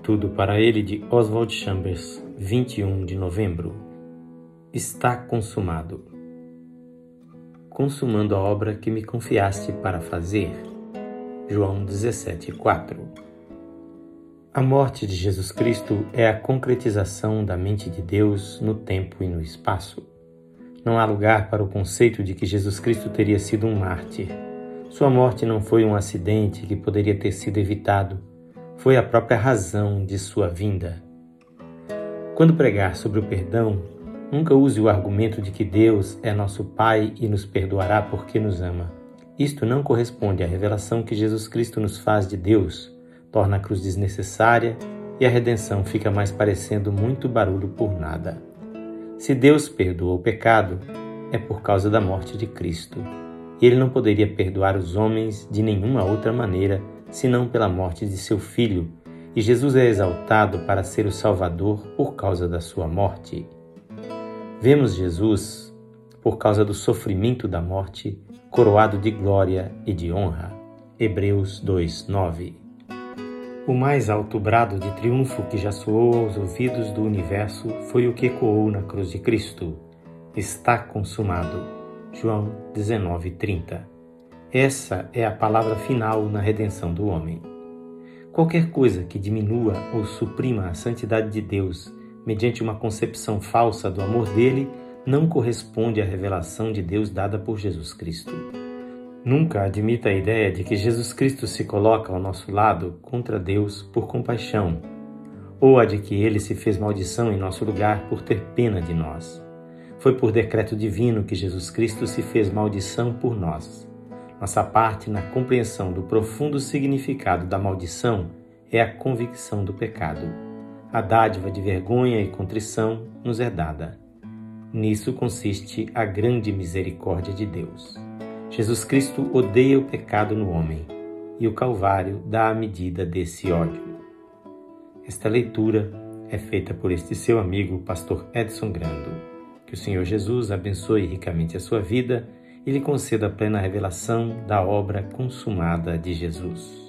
Tudo para ele de Oswald Chambers, 21 de novembro. Está consumado. Consumando a obra que me confiaste para fazer. João 17:4. A morte de Jesus Cristo é a concretização da mente de Deus no tempo e no espaço. Não há lugar para o conceito de que Jesus Cristo teria sido um mártir. Sua morte não foi um acidente que poderia ter sido evitado foi a própria razão de sua vinda. Quando pregar sobre o perdão, nunca use o argumento de que Deus é nosso Pai e nos perdoará porque nos ama. Isto não corresponde à revelação que Jesus Cristo nos faz de Deus, torna a cruz desnecessária e a redenção fica mais parecendo muito barulho por nada. Se Deus perdoou o pecado, é por causa da morte de Cristo. Ele não poderia perdoar os homens de nenhuma outra maneira senão pela morte de seu filho, e Jesus é exaltado para ser o Salvador por causa da sua morte. Vemos Jesus, por causa do sofrimento da morte, coroado de glória e de honra. Hebreus 2:9. O mais alto brado de triunfo que já soou aos ouvidos do universo foi o que ecoou na cruz de Cristo. Está consumado. João 19:30. Essa é a palavra final na redenção do homem. Qualquer coisa que diminua ou suprima a santidade de Deus mediante uma concepção falsa do amor dele não corresponde à revelação de Deus dada por Jesus Cristo. Nunca admita a ideia de que Jesus Cristo se coloca ao nosso lado contra Deus por compaixão, ou a de que ele se fez maldição em nosso lugar por ter pena de nós. Foi por decreto divino que Jesus Cristo se fez maldição por nós. Nossa parte na compreensão do profundo significado da maldição é a convicção do pecado. A dádiva de vergonha e contrição nos é dada. Nisso consiste a grande misericórdia de Deus. Jesus Cristo odeia o pecado no homem e o Calvário dá a medida desse ódio. Esta leitura é feita por este seu amigo, pastor Edson Grando. Que o Senhor Jesus abençoe ricamente a sua vida e lhe conceda a plena revelação da obra consumada de Jesus.